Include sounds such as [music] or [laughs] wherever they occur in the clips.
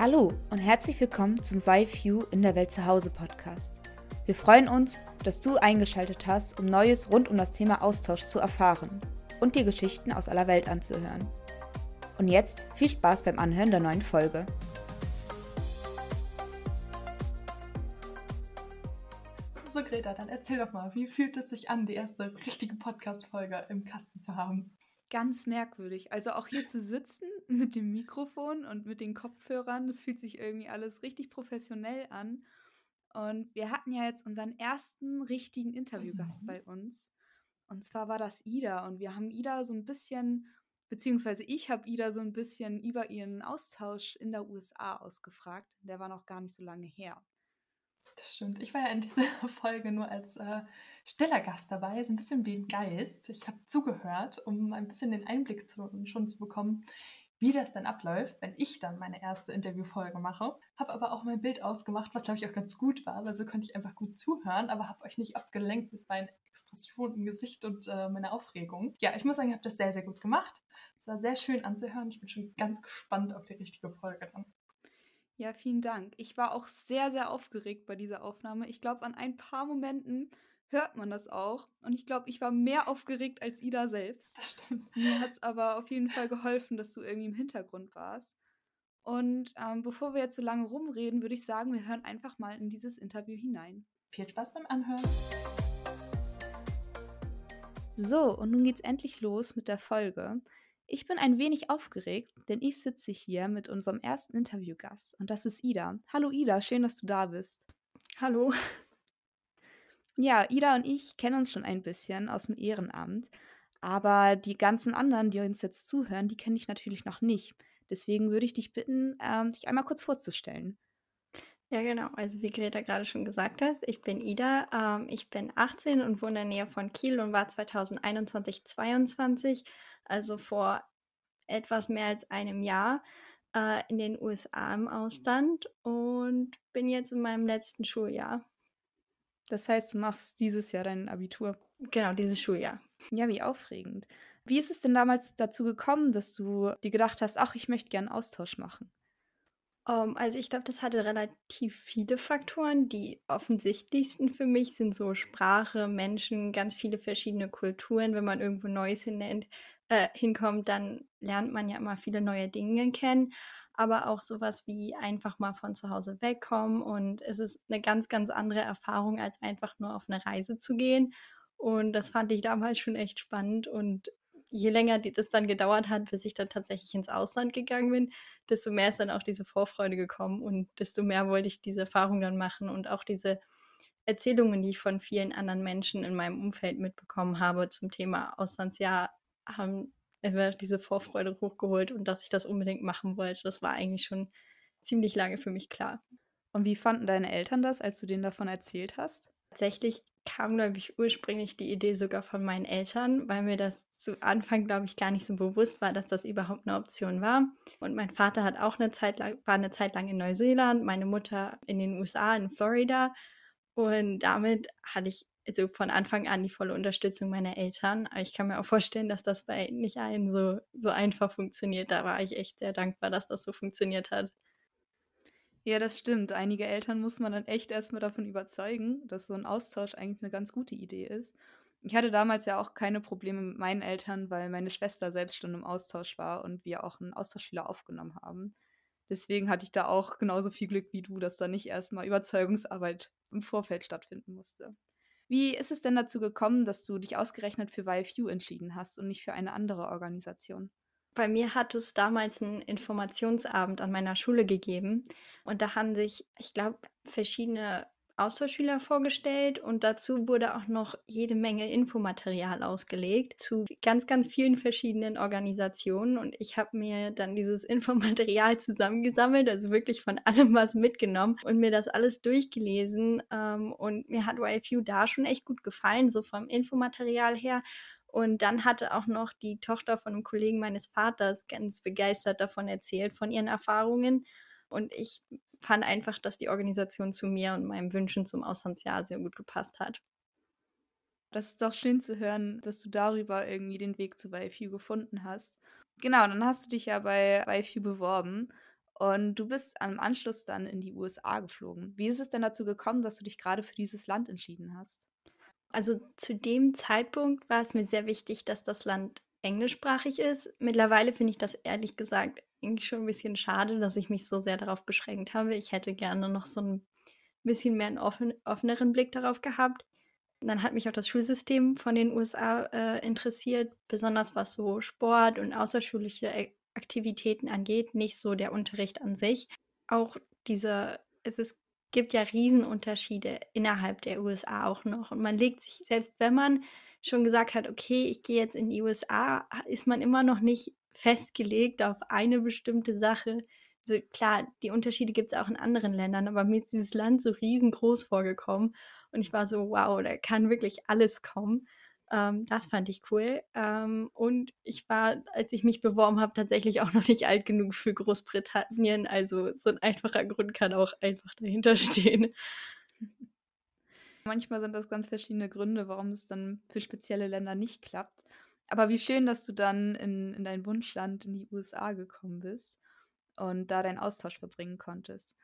Hallo und herzlich willkommen zum YView in der Welt zu Hause Podcast. Wir freuen uns, dass du eingeschaltet hast, um Neues rund um das Thema Austausch zu erfahren und dir Geschichten aus aller Welt anzuhören. Und jetzt viel Spaß beim Anhören der neuen Folge. So, Greta, dann erzähl doch mal, wie fühlt es sich an, die erste richtige Podcast-Folge im Kasten zu haben? Ganz merkwürdig. Also auch hier zu sitzen mit dem Mikrofon und mit den Kopfhörern, das fühlt sich irgendwie alles richtig professionell an. Und wir hatten ja jetzt unseren ersten richtigen Interviewgast mhm. bei uns. Und zwar war das Ida. Und wir haben Ida so ein bisschen, beziehungsweise ich habe Ida so ein bisschen über ihren Austausch in der USA ausgefragt. Der war noch gar nicht so lange her. Das stimmt. Ich war ja in dieser [laughs] Folge nur als äh, stiller Gast dabei, so ein bisschen wie ein Geist. Ich habe zugehört, um ein bisschen den Einblick zu, schon zu bekommen, wie das dann abläuft, wenn ich dann meine erste Interviewfolge mache. Habe aber auch mein Bild ausgemacht, was glaube ich auch ganz gut war, weil so konnte ich einfach gut zuhören, aber habe euch nicht abgelenkt mit meinen Expressionen im Gesicht und äh, meiner Aufregung. Ja, ich muss sagen, ich habe das sehr, sehr gut gemacht. Es war sehr schön anzuhören. Ich bin schon ganz gespannt auf die richtige Folge dann. Ja, vielen Dank. Ich war auch sehr, sehr aufgeregt bei dieser Aufnahme. Ich glaube, an ein paar Momenten hört man das auch. Und ich glaube, ich war mehr aufgeregt als Ida selbst. Das stimmt. Mir hat es aber auf jeden Fall geholfen, dass du irgendwie im Hintergrund warst. Und ähm, bevor wir jetzt so lange rumreden, würde ich sagen, wir hören einfach mal in dieses Interview hinein. Viel Spaß beim Anhören. So, und nun geht's endlich los mit der Folge. Ich bin ein wenig aufgeregt, denn ich sitze hier mit unserem ersten Interviewgast und das ist Ida. Hallo Ida, schön, dass du da bist. Hallo. Ja, Ida und ich kennen uns schon ein bisschen aus dem Ehrenamt, aber die ganzen anderen, die uns jetzt zuhören, die kenne ich natürlich noch nicht. Deswegen würde ich dich bitten, ähm, dich einmal kurz vorzustellen. Ja, genau. Also wie Greta gerade schon gesagt hat, ich bin Ida. Ähm, ich bin 18 und wohne in der Nähe von Kiel und war 2021, 22 also vor etwas mehr als einem Jahr, äh, in den USA im Ausland und bin jetzt in meinem letzten Schuljahr. Das heißt, du machst dieses Jahr dein Abitur. Genau, dieses Schuljahr. Ja, wie aufregend. Wie ist es denn damals dazu gekommen, dass du dir gedacht hast, ach, ich möchte gerne Austausch machen? Um, ähm, also ich glaube, das hatte relativ viele Faktoren. Die offensichtlichsten für mich sind so Sprache, Menschen, ganz viele verschiedene Kulturen. Wenn man irgendwo Neues hinnennt, äh, hinkommt, dann lernt man ja immer viele neue Dinge kennen, aber auch sowas wie einfach mal von zu Hause wegkommen und es ist eine ganz, ganz andere Erfahrung, als einfach nur auf eine Reise zu gehen. Und das fand ich damals schon echt spannend und je länger das dann gedauert hat, bis ich dann tatsächlich ins Ausland gegangen bin, desto mehr ist dann auch diese Vorfreude gekommen und desto mehr wollte ich diese Erfahrung dann machen und auch diese Erzählungen, die ich von vielen anderen Menschen in meinem Umfeld mitbekommen habe zum Thema Auslandsjahr, haben einfach diese Vorfreude hochgeholt und dass ich das unbedingt machen wollte. Das war eigentlich schon ziemlich lange für mich klar. Und wie fanden deine Eltern das, als du denen davon erzählt hast? Tatsächlich kam, glaube ich, ursprünglich die Idee sogar von meinen Eltern, weil mir das zu Anfang, glaube ich, gar nicht so bewusst war, dass das überhaupt eine Option war. Und mein Vater hat auch eine Zeit lang, war eine Zeit lang in Neuseeland, meine Mutter in den USA, in Florida. Und damit hatte ich also von Anfang an die volle Unterstützung meiner Eltern. Aber ich kann mir auch vorstellen, dass das bei nicht allen so, so einfach funktioniert. Da war ich echt sehr dankbar, dass das so funktioniert hat. Ja, das stimmt. Einige Eltern muss man dann echt erstmal davon überzeugen, dass so ein Austausch eigentlich eine ganz gute Idee ist. Ich hatte damals ja auch keine Probleme mit meinen Eltern, weil meine Schwester selbst schon im Austausch war und wir auch einen Austauschschüler aufgenommen haben. Deswegen hatte ich da auch genauso viel Glück wie du, dass da nicht erstmal Überzeugungsarbeit im Vorfeld stattfinden musste. Wie ist es denn dazu gekommen, dass du dich ausgerechnet für YFU entschieden hast und nicht für eine andere Organisation? Bei mir hat es damals einen Informationsabend an meiner Schule gegeben und da haben sich, ich glaube, verschiedene Austauschschüler vorgestellt und dazu wurde auch noch jede Menge Infomaterial ausgelegt zu ganz, ganz vielen verschiedenen Organisationen und ich habe mir dann dieses Infomaterial zusammengesammelt, also wirklich von allem was mitgenommen und mir das alles durchgelesen ähm, und mir hat YFU da schon echt gut gefallen, so vom Infomaterial her. Und dann hatte auch noch die Tochter von einem Kollegen meines Vaters ganz begeistert davon erzählt, von ihren Erfahrungen. Und ich fand einfach, dass die Organisation zu mir und meinen Wünschen zum Auslandsjahr sehr gut gepasst hat. Das ist doch schön zu hören, dass du darüber irgendwie den Weg zu YFU gefunden hast. Genau, dann hast du dich ja bei YFU beworben. Und du bist am Anschluss dann in die USA geflogen. Wie ist es denn dazu gekommen, dass du dich gerade für dieses Land entschieden hast? Also zu dem Zeitpunkt war es mir sehr wichtig, dass das Land englischsprachig ist. Mittlerweile finde ich das ehrlich gesagt irgendwie schon ein bisschen schade, dass ich mich so sehr darauf beschränkt habe. Ich hätte gerne noch so ein bisschen mehr einen offen, offeneren Blick darauf gehabt. Dann hat mich auch das Schulsystem von den USA äh, interessiert, besonders was so Sport und außerschulische Aktivitäten angeht, nicht so der Unterricht an sich. Auch diese, es ist, gibt ja Riesenunterschiede innerhalb der USA auch noch. Und man legt sich, selbst wenn man schon gesagt hat, okay, ich gehe jetzt in die USA, ist man immer noch nicht festgelegt auf eine bestimmte Sache. Also klar, die Unterschiede gibt es auch in anderen Ländern, aber mir ist dieses Land so riesengroß vorgekommen und ich war so, wow, da kann wirklich alles kommen. Ähm, das fand ich cool. Ähm, und ich war, als ich mich beworben habe, tatsächlich auch [laughs] noch nicht alt genug für Großbritannien. Also so ein einfacher Grund kann auch einfach dahinter stehen. Manchmal sind das ganz verschiedene Gründe, warum es dann für spezielle Länder nicht klappt. Aber wie schön, dass du dann in, in dein Wunschland in die USA gekommen bist und da deinen Austausch verbringen konntest.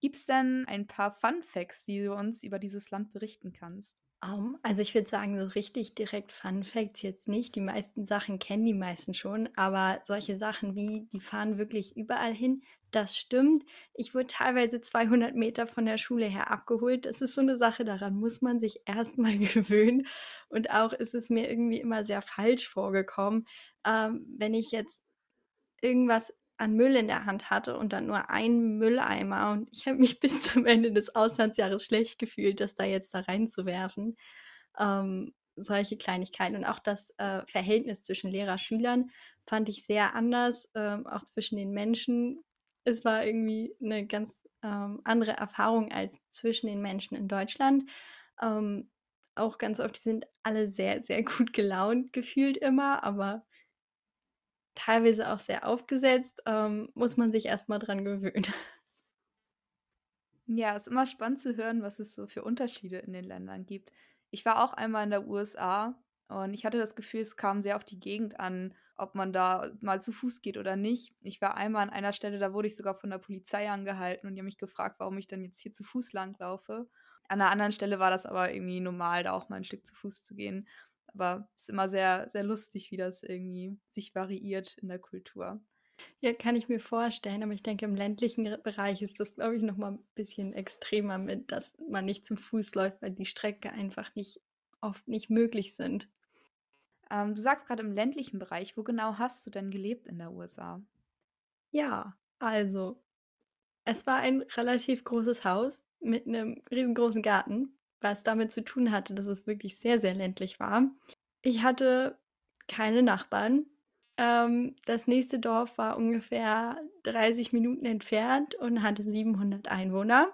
Gibt es denn ein paar Fun Facts, die du uns über dieses Land berichten kannst? Um, also ich würde sagen, so richtig direkt Fun Facts jetzt nicht. Die meisten Sachen kennen die meisten schon, aber solche Sachen wie, die fahren wirklich überall hin, das stimmt. Ich wurde teilweise 200 Meter von der Schule her abgeholt. Das ist so eine Sache, daran muss man sich [laughs] erstmal gewöhnen. Und auch ist es mir irgendwie immer sehr falsch vorgekommen, ähm, wenn ich jetzt irgendwas an Müll in der Hand hatte und dann nur einen Mülleimer. Und ich habe mich [laughs] bis zum Ende des Auslandsjahres schlecht gefühlt, das da jetzt da reinzuwerfen. Ähm, solche Kleinigkeiten und auch das äh, Verhältnis zwischen Lehrer-Schülern fand ich sehr anders, ähm, auch zwischen den Menschen. Es war irgendwie eine ganz ähm, andere Erfahrung als zwischen den Menschen in Deutschland. Ähm, auch ganz oft, die sind alle sehr, sehr gut gelaunt gefühlt immer, aber teilweise auch sehr aufgesetzt, ähm, muss man sich erstmal dran gewöhnen. Ja, es ist immer spannend zu hören, was es so für Unterschiede in den Ländern gibt. Ich war auch einmal in der USA und ich hatte das Gefühl, es kam sehr auf die Gegend an, ob man da mal zu Fuß geht oder nicht. Ich war einmal an einer Stelle, da wurde ich sogar von der Polizei angehalten und die haben mich gefragt, warum ich dann jetzt hier zu Fuß langlaufe. An einer anderen Stelle war das aber irgendwie normal, da auch mal ein Stück zu Fuß zu gehen. Aber es ist immer sehr, sehr lustig, wie das irgendwie sich variiert in der Kultur. Ja, kann ich mir vorstellen, aber ich denke, im ländlichen Bereich ist das, glaube ich, noch mal ein bisschen extremer mit, dass man nicht zu Fuß läuft, weil die Strecke einfach nicht oft nicht möglich sind. Ähm, du sagst gerade im ländlichen Bereich, wo genau hast du denn gelebt in der USA? Ja, also, es war ein relativ großes Haus mit einem riesengroßen Garten was damit zu tun hatte, dass es wirklich sehr, sehr ländlich war. Ich hatte keine Nachbarn. Ähm, das nächste Dorf war ungefähr 30 Minuten entfernt und hatte 700 Einwohner.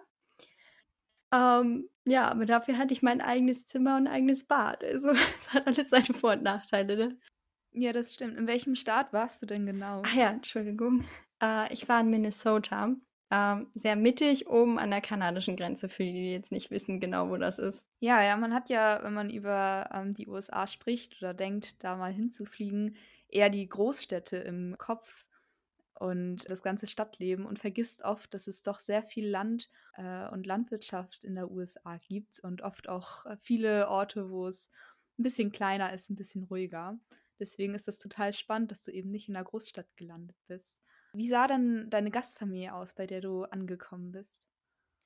Ähm, ja, aber dafür hatte ich mein eigenes Zimmer und ein eigenes Bad. Also [laughs] es hat alles seine Vor- und Nachteile. Ne? Ja, das stimmt. In welchem Staat warst du denn genau? Ach ja, Entschuldigung. Äh, ich war in Minnesota. Ähm, sehr mittig oben an der kanadischen Grenze, für die, die jetzt nicht wissen genau, wo das ist. Ja, ja, man hat ja, wenn man über ähm, die USA spricht oder denkt, da mal hinzufliegen, eher die Großstädte im Kopf und das ganze Stadtleben und vergisst oft, dass es doch sehr viel Land äh, und Landwirtschaft in der USA gibt und oft auch äh, viele Orte, wo es ein bisschen kleiner ist, ein bisschen ruhiger. Deswegen ist das total spannend, dass du eben nicht in der Großstadt gelandet bist. Wie sah denn deine Gastfamilie aus, bei der du angekommen bist?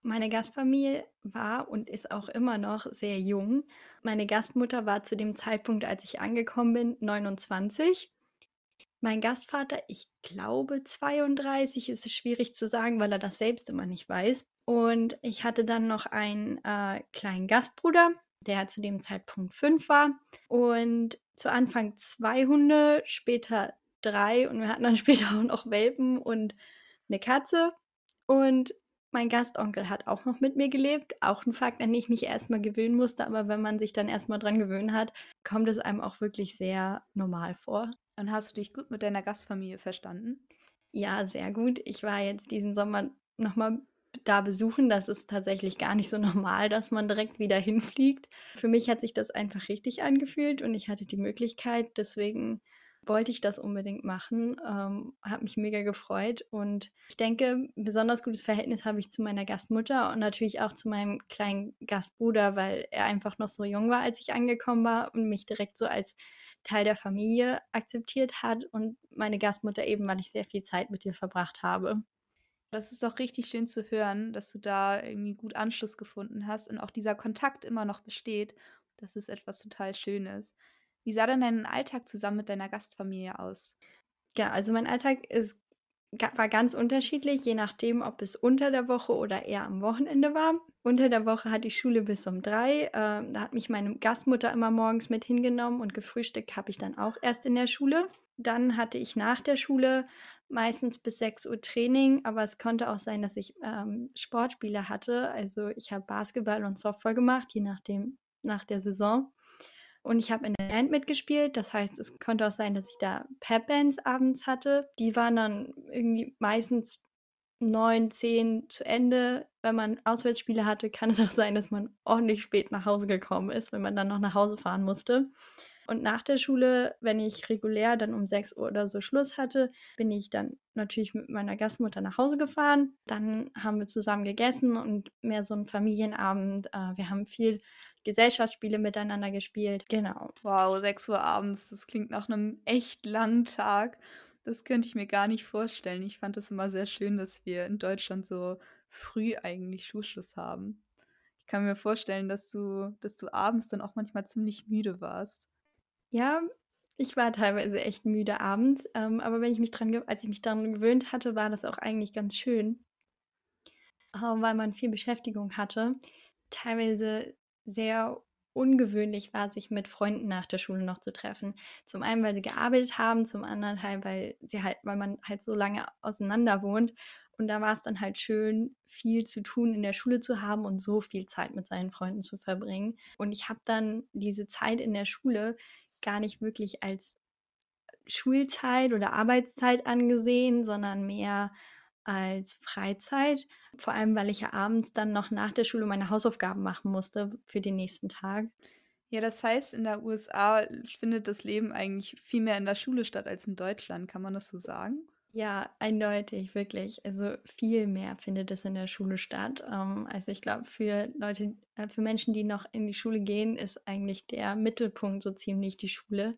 Meine Gastfamilie war und ist auch immer noch sehr jung. Meine Gastmutter war zu dem Zeitpunkt, als ich angekommen bin, 29. Mein Gastvater, ich glaube 32, ist es schwierig zu sagen, weil er das selbst immer nicht weiß. Und ich hatte dann noch einen äh, kleinen Gastbruder, der zu dem Zeitpunkt fünf war. Und zu Anfang zwei Hunde, später drei und wir hatten dann [laughs] später auch noch Welpen und eine Katze. Und mein Gastonkel hat auch noch mit mir gelebt. Auch ein Fakt, an den ich mich erstmal gewöhnen musste, aber wenn man sich dann erstmal dran gewöhnen hat, kommt es einem auch wirklich sehr normal vor. Und hast du dich gut mit deiner Gastfamilie verstanden? Ja, sehr gut. Ich war jetzt diesen Sommer nochmal da besuchen. Das ist tatsächlich gar nicht so [laughs] normal, dass man direkt wieder hinfliegt. Für mich hat sich das einfach richtig angefühlt und ich hatte die Möglichkeit. Deswegen wollte ich das unbedingt machen. Ähm, habe mich mega gefreut und ich denke, besonders gutes Verhältnis habe ich zu meiner Gastmutter und natürlich auch zu meinem kleinen Gastbruder, weil er einfach noch so jung war, als ich angekommen war und mich direkt so als Teil der Familie akzeptiert hat und meine Gastmutter eben, weil ich sehr viel Zeit mit ihr verbracht habe. Das ist doch richtig schön zu hören, dass du da irgendwie gut Anschluss gefunden hast und auch dieser Kontakt immer noch besteht. Das ist etwas total Schönes. Wie sah denn dein Alltag zusammen mit deiner Gastfamilie aus? Ja, also mein Alltag ist, war ganz unterschiedlich, je nachdem, ob es unter der Woche oder eher am Wochenende war. Unter der Woche hatte ich Schule bis um drei. Ähm, da hat mich meine Gastmutter immer morgens mit hingenommen und gefrühstückt habe ich dann auch erst in der Schule. Dann hatte ich nach der Schule meistens bis 6 Uhr Training, aber es konnte auch sein, dass ich ähm, Sportspiele hatte. Also ich habe Basketball und Softball gemacht, je nachdem, nach der Saison. Und ich habe in der Band mitgespielt. Das heißt, es konnte auch sein, dass ich da Pep-Bands abends hatte. Die waren dann irgendwie meistens neun, zehn zu Ende. Wenn man Auswärtsspiele hatte, kann es auch sein, dass man ordentlich spät nach Hause gekommen ist, wenn man dann noch nach Hause fahren musste. Und nach der Schule, wenn ich regulär dann um 6 Uhr oder so Schluss hatte, bin ich dann natürlich mit meiner Gastmutter nach Hause gefahren. Dann haben wir zusammen gegessen und mehr so ein Familienabend. Äh, wir haben viel Gesellschaftsspiele miteinander gespielt. Genau. Wow, 6 Uhr abends, das klingt nach einem echt langen Tag. Das könnte ich mir gar nicht vorstellen. Ich fand es immer sehr schön, dass wir in Deutschland so früh eigentlich Schulschluss haben. Ich kann mir vorstellen, dass du, dass du abends dann auch manchmal ziemlich müde warst. Ja, ich war teilweise echt müde abends, ähm, aber wenn ich mich dran, als ich mich daran gewöhnt hatte, war das auch eigentlich ganz schön, äh, weil man viel Beschäftigung hatte. Teilweise sehr ungewöhnlich war, sich mit Freunden nach der Schule noch zu treffen. Zum einen, weil sie gearbeitet haben, zum anderen halt, weil sie halt, weil man halt so lange auseinander wohnt. Und da war es dann halt schön, viel zu tun in der Schule zu haben und so viel Zeit mit seinen Freunden zu verbringen. Und ich habe dann diese Zeit in der Schule gar nicht wirklich als Schulzeit oder Arbeitszeit angesehen, sondern mehr als Freizeit. Vor allem, weil ich ja abends dann noch nach der Schule meine Hausaufgaben machen musste für den nächsten Tag. Ja, das heißt, in der USA findet das Leben eigentlich viel mehr in der Schule statt als in Deutschland. Kann man das so sagen? Ja, eindeutig, wirklich. Also viel mehr findet es in der Schule statt. Ähm, also ich glaube, für Leute, äh, für Menschen, die noch in die Schule gehen, ist eigentlich der Mittelpunkt so ziemlich die Schule.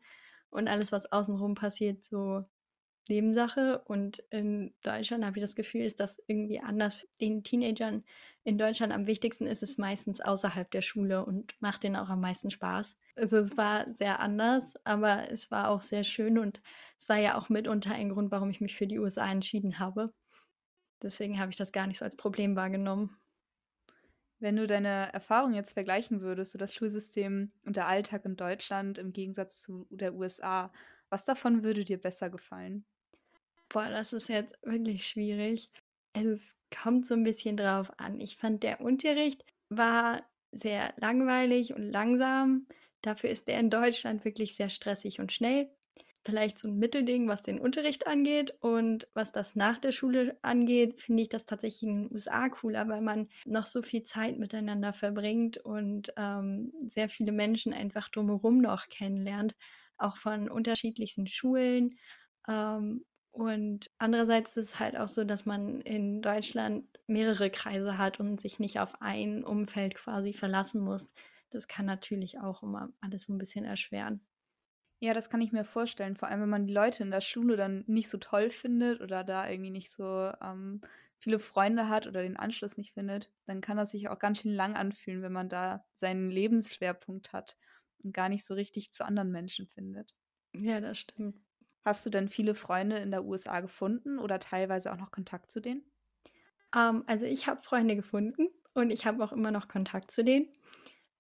Und alles, was außenrum passiert, so Nebensache. Und in Deutschland habe ich das Gefühl, ist das irgendwie anders. Den Teenagern in Deutschland am wichtigsten ist es meistens außerhalb der Schule und macht denen auch am meisten Spaß. Also es war sehr anders, aber es war auch sehr schön und es war ja auch mitunter ein Grund, warum ich mich für die USA entschieden habe. Deswegen habe ich das gar nicht so als Problem wahrgenommen. Wenn du deine Erfahrung jetzt vergleichen würdest, so das Schulsystem und der Alltag in Deutschland im Gegensatz zu der USA, was davon würde dir besser gefallen? Boah, das ist jetzt wirklich schwierig. Es kommt so ein bisschen drauf an. Ich fand, der Unterricht war sehr langweilig und langsam. Dafür ist der in Deutschland wirklich sehr stressig und schnell. Vielleicht so ein Mittelding, was den Unterricht angeht. Und was das nach der Schule angeht, finde ich das tatsächlich in den USA cooler, weil man noch so viel Zeit miteinander verbringt und ähm, sehr viele Menschen einfach drumherum noch kennenlernt, auch von unterschiedlichsten Schulen. Ähm, und andererseits ist es halt auch so, dass man in Deutschland mehrere Kreise hat und sich nicht auf ein Umfeld quasi verlassen muss. Das kann natürlich auch immer alles so ein bisschen erschweren. Ja, das kann ich mir vorstellen. Vor allem, wenn man die Leute in der Schule dann nicht so toll findet oder da irgendwie nicht so ähm, viele Freunde hat oder den Anschluss nicht findet, dann kann das sich auch ganz schön lang anfühlen, wenn man da seinen Lebensschwerpunkt hat und gar nicht so richtig zu anderen Menschen findet. Ja, das stimmt. Hast du denn viele Freunde in der USA gefunden oder teilweise auch noch Kontakt zu denen? Ähm, also ich habe Freunde gefunden und ich habe auch immer noch Kontakt zu denen.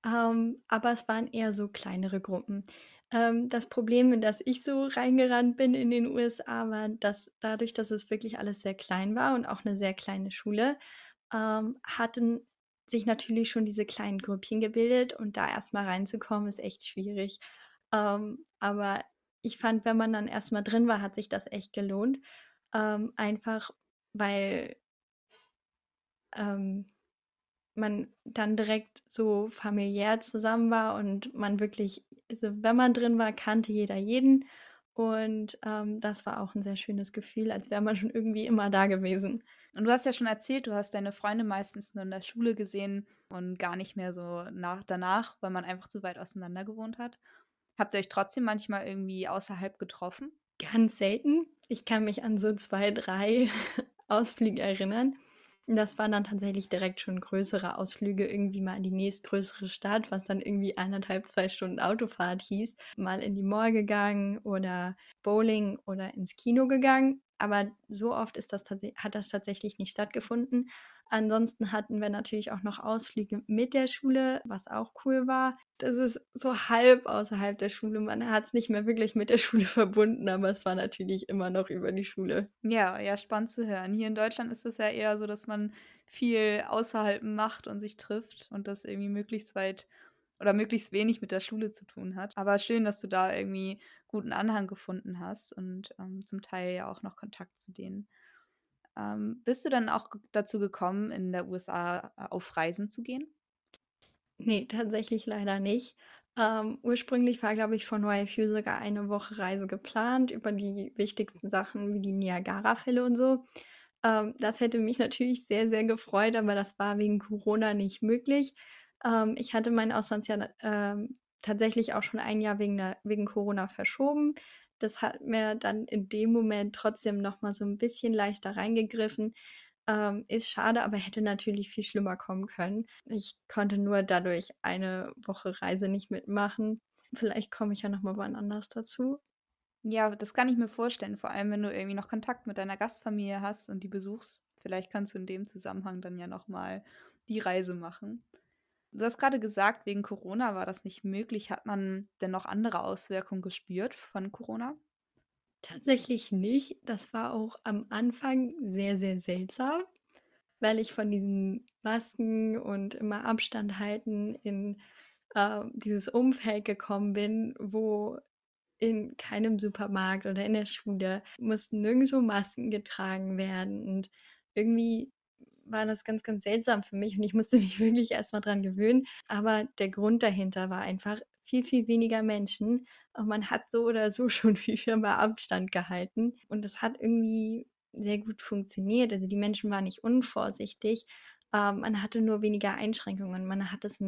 Ähm, aber es waren eher so kleinere Gruppen. Ähm, das Problem, in das ich so reingerannt bin in den USA, war, dass dadurch, dass es wirklich alles sehr klein war und auch eine sehr kleine Schule, hatten sich natürlich schon diese kleinen Grüppchen gebildet und da erstmal reinzukommen, ist echt schwierig. Aber ich fand, wenn man dann erstmal drin war, hat sich das echt gelohnt. Ähm, einfach weil ähm, man dann direkt so familiär zusammen war und man wirklich, also wenn man drin war, kannte jeder jeden Und ähm, das war auch ein sehr schönes Gefühl, als wäre man schon irgendwie immer da gewesen. Und du hast ja schon erzählt, du hast deine Freunde meistens nur in der Schule gesehen und gar nicht mehr so nach, danach, weil man einfach zu weit auseinander gewohnt hat. Habt ihr euch trotzdem manchmal irgendwie außerhalb getroffen? Ganz selten. Ich kann mich an so zwei, drei [laughs] Ausflüge erinnern. Das waren dann tatsächlich direkt schon größere Ausflüge, irgendwie mal in die nächstgrößere Stadt, was dann irgendwie eineinhalb, zwei Stunden Autofahrt hieß. Mal in die Mall gegangen oder Bowling oder ins Kino gegangen. Aber so oft ist das hat das tatsächlich nicht stattgefunden. Ansonsten hatten wir natürlich auch noch Ausflüge mit der Schule, was auch cool war. Das ist so halb außerhalb der Schule. Man hat es nicht mehr wirklich mit der Schule [laughs] verbunden, aber es war natürlich immer noch über die Schule. Ja, ja, spannend zu hören. Hier in Deutschland ist es ja eher so, dass man viel außerhalb macht und sich trifft und das irgendwie möglichst weit oder möglichst wenig mit der Schule zu tun hat. Aber schön, dass du da irgendwie guten Anhang gefunden hast und ähm, zum Teil ja auch noch Kontakt zu denen. Ähm, bist du dann auch dazu gekommen, in der USA äh, auf Reisen zu gehen? Nee, tatsächlich leider nicht. Ähm, ursprünglich war, glaube ich, von YFU sogar eine Woche Reise geplant über die wichtigsten Sachen wie die Niagara-Fälle und so. Ähm, das hätte mich natürlich sehr, sehr gefreut, aber das war wegen Corona nicht möglich. Ähm, ich hatte mein Auslandsjahr ähm, tatsächlich auch schon ein Jahr wegen, der, wegen Corona verschoben. Das hat mir dann in dem Moment trotzdem noch mal so ein bisschen leichter reingegriffen. Ähm, ist schade, aber hätte natürlich viel schlimmer kommen können. Ich konnte nur dadurch eine Woche Reise nicht mitmachen. Vielleicht komme ich ja noch mal wann anders dazu. Ja, das kann ich mir vorstellen, vor allem wenn du irgendwie noch Kontakt mit deiner Gastfamilie hast und die besuchst. Vielleicht kannst du in dem Zusammenhang dann ja noch mal die Reise machen. Du hast gerade gesagt, wegen Corona war das nicht möglich. Hat man denn noch andere Auswirkungen gespürt von Corona? Tatsächlich nicht. Das war auch am Anfang sehr, sehr seltsam, weil ich von diesen Masken und immer Abstand halten in äh, dieses Umfeld gekommen bin, wo in keinem Supermarkt oder in der Schule mussten nirgendwo Masken getragen werden und irgendwie war das ganz, ganz seltsam für mich und ich musste [laughs] mich wirklich erstmal dran gewöhnen. Aber der Grund dahinter war einfach viel, viel weniger Menschen. Und man hat so oder so [laughs] schon viel, viel mehr Abstand gehalten. Und das hat irgendwie sehr gut funktioniert. Also die Menschen waren nicht unvorsichtig. Ähm, man hatte nur weniger Einschränkungen. Man hat es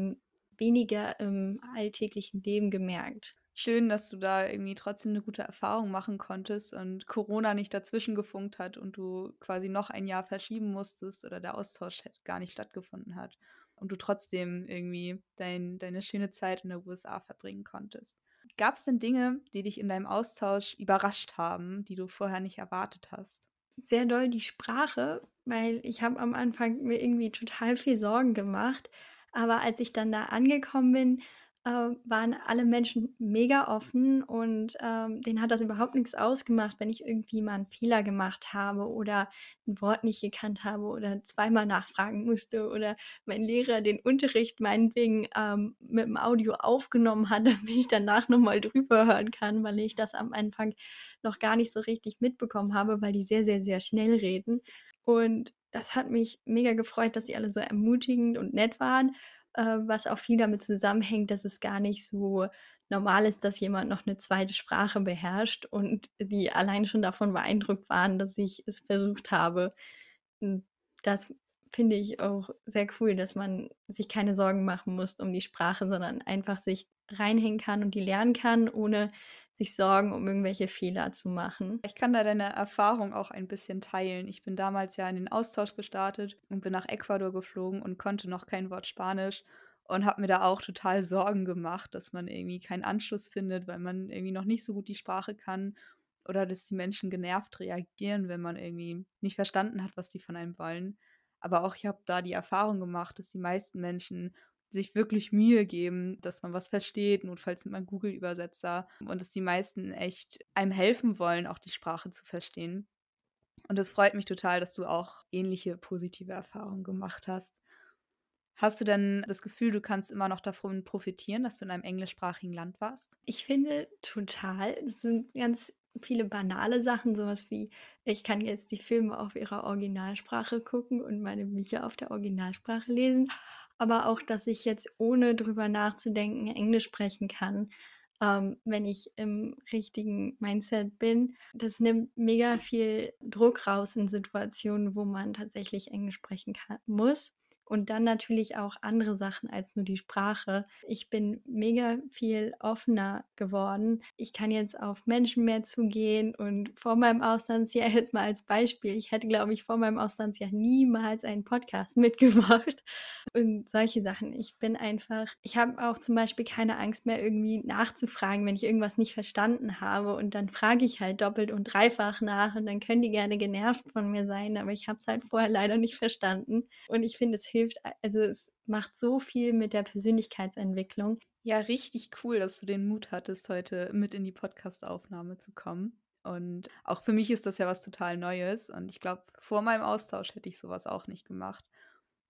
weniger im alltäglichen Leben gemerkt schön, dass du da irgendwie trotzdem eine gute Erfahrung machen konntest und Corona nicht dazwischen gefunkt hat und du quasi noch ein Jahr verschieben musstest oder der Austausch gar nicht stattgefunden hat und du trotzdem irgendwie dein, deine schöne Zeit in der USA verbringen konntest. Gab es denn Dinge, die dich in deinem Austausch überrascht haben, die du vorher nicht erwartet hast? Sehr doll die Sprache, weil ich habe am Anfang mir irgendwie total viel Sorgen gemacht. Aber als ich dann da angekommen bin, waren alle Menschen mega offen und ähm, denen hat das überhaupt nichts ausgemacht, wenn ich irgendwie mal einen Fehler gemacht habe oder ein Wort nicht gekannt habe oder zweimal nachfragen musste oder mein Lehrer den Unterricht meinetwegen ähm, mit dem Audio aufgenommen hat, [laughs] damit ich danach nochmal drüber hören kann, weil ich das am Anfang noch gar nicht so richtig mitbekommen habe, weil die sehr, sehr, sehr schnell reden. Und das hat mich mega gefreut, dass sie alle so ermutigend und nett waren äh, was auch viel damit zusammenhängt, dass es gar nicht so normal ist, dass jemand noch eine zweite Sprache beherrscht und die allein schon davon beeindruckt waren, dass ich es versucht habe. Das finde ich auch sehr cool, dass man sich keine Sorgen machen muss um die Sprache, sondern einfach sich reinhängen kann und die lernen kann, ohne sich Sorgen um irgendwelche Fehler zu machen. Ich kann da deine Erfahrung auch ein bisschen teilen. Ich bin damals ja in den Austausch gestartet und bin nach Ecuador geflogen und konnte noch kein Wort Spanisch und habe mir da auch total Sorgen gemacht, dass man irgendwie keinen Anschluss findet, weil man irgendwie noch nicht so gut die Sprache kann oder dass die Menschen genervt reagieren, wenn man irgendwie nicht verstanden hat, was die von einem wollen. Aber auch ich habe da die Erfahrung gemacht, dass die meisten Menschen sich wirklich Mühe geben, dass man was versteht, notfalls nimmt man Google-Übersetzer und dass die meisten echt einem helfen wollen, auch die Sprache zu verstehen. Und es freut mich total, dass du auch ähnliche positive Erfahrungen gemacht hast. Hast du denn das Gefühl, du kannst immer noch davon profitieren, dass du in einem englischsprachigen Land warst? Ich finde total. Es sind ganz viele banale Sachen, sowas wie, ich kann jetzt die Filme auf ihrer Originalsprache gucken und meine Bücher auf der Originalsprache lesen aber auch, dass ich jetzt ohne drüber nachzudenken Englisch sprechen kann. ähm, wenn ich im richtigen Mindset bin. Das nimmt mega viel Druck raus in Situationen, wo man tatsächlich Englisch sprechen kann, muss. Und dann natürlich auch andere Sachen als nur die Sprache. Ich bin mega viel offener geworden. Ich kann jetzt auf Menschen mehr zugehen und vor meinem Auslandsjahr [laughs] jetzt mal als Beispiel. Ich hätte, glaube ich, vor meinem Auslandsjahr niemals einen Podcast [laughs] mitgemacht und solche Sachen. Ich bin einfach, ich habe auch zum Beispiel keine Angst mehr irgendwie nachzufragen, wenn ich irgendwas nicht verstanden habe und dann frage ich halt doppelt und dreifach nach und dann können die gerne genervt von mir sein, aber ich habe es halt vorher leider nicht verstanden und ich finde es hilft, also es macht so viel mit der Persönlichkeitsentwicklung. Ja, richtig cool, dass du den Mut hattest, heute mit in die Podcast-Aufnahme zu kommen. Und auch für mich ist das ja was total Neues. Und ich glaube, vor meinem Austausch hätte ich sowas auch nicht gemacht.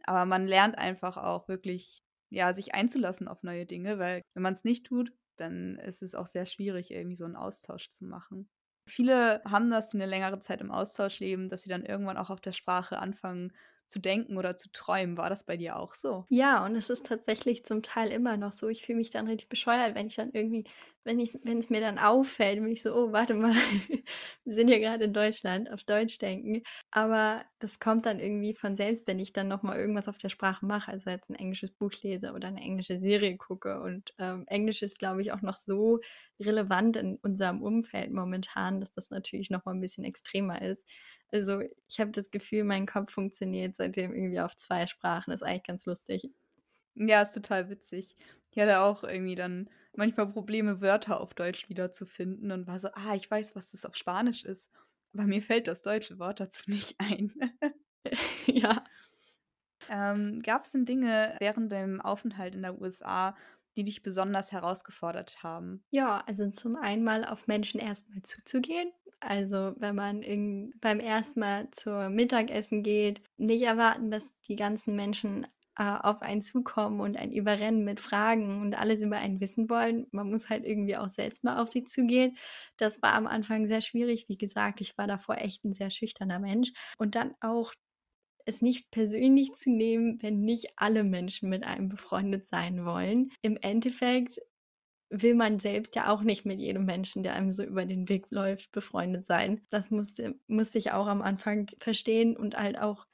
Aber man lernt einfach auch wirklich, ja, sich einzulassen auf neue Dinge, weil wenn man es nicht tut, dann ist es auch sehr schwierig, irgendwie so einen Austausch zu machen. Viele haben das, die eine längere Zeit im Austausch leben, dass sie dann irgendwann auch auf der Sprache anfangen zu denken oder zu träumen. War das bei dir auch so? Ja, und es ist tatsächlich zum Teil immer noch so. Ich fühle mich dann richtig bescheuert, wenn ich dann irgendwie, wenn ich, wenn es mir dann auffällt, bin ich so, oh, warte mal, [laughs] wir sind ja gerade in Deutschland, auf Deutsch denken. Aber das kommt dann irgendwie von selbst, wenn ich dann nochmal irgendwas auf der Sprache mache, also jetzt ein englisches Buch lese oder eine englische Serie gucke. Und ähm, Englisch ist, glaube ich, auch noch so relevant in unserem Umfeld momentan, dass das natürlich nochmal ein bisschen extremer ist. Also ich habe das Gefühl, mein Kopf funktioniert seitdem irgendwie auf zwei Sprachen. Das ist eigentlich ganz lustig. Ja, ist total witzig. Ich hatte auch irgendwie dann manchmal Probleme, Wörter auf Deutsch wiederzufinden und war so, ah, ich weiß, was das auf Spanisch ist. Aber mir fällt das deutsche Wort dazu [laughs] nicht ein. [laughs] ja. Ähm, Gab es denn Dinge während dem Aufenthalt in der USA, die dich besonders herausgefordert haben? Ja, also zum einen mal auf Menschen erstmal zuzugehen. Also wenn man in, beim ersten Mal zur Mittagessen geht, nicht erwarten, dass die ganzen Menschen äh, auf einen zukommen und ein überrennen mit Fragen und alles über einen wissen wollen. Man muss halt irgendwie auch selbst mal auf sie zugehen. Das war am Anfang sehr schwierig. Wie gesagt, ich war davor echt ein sehr schüchterner Mensch. Und dann auch es nicht persönlich zu nehmen, wenn nicht alle Menschen mit einem befreundet sein wollen. Im Endeffekt will man selbst ja auch nicht mit jedem Menschen, der einem so über den Weg läuft, befreundet sein. Das musste, musste ich auch am Anfang verstehen und halt auch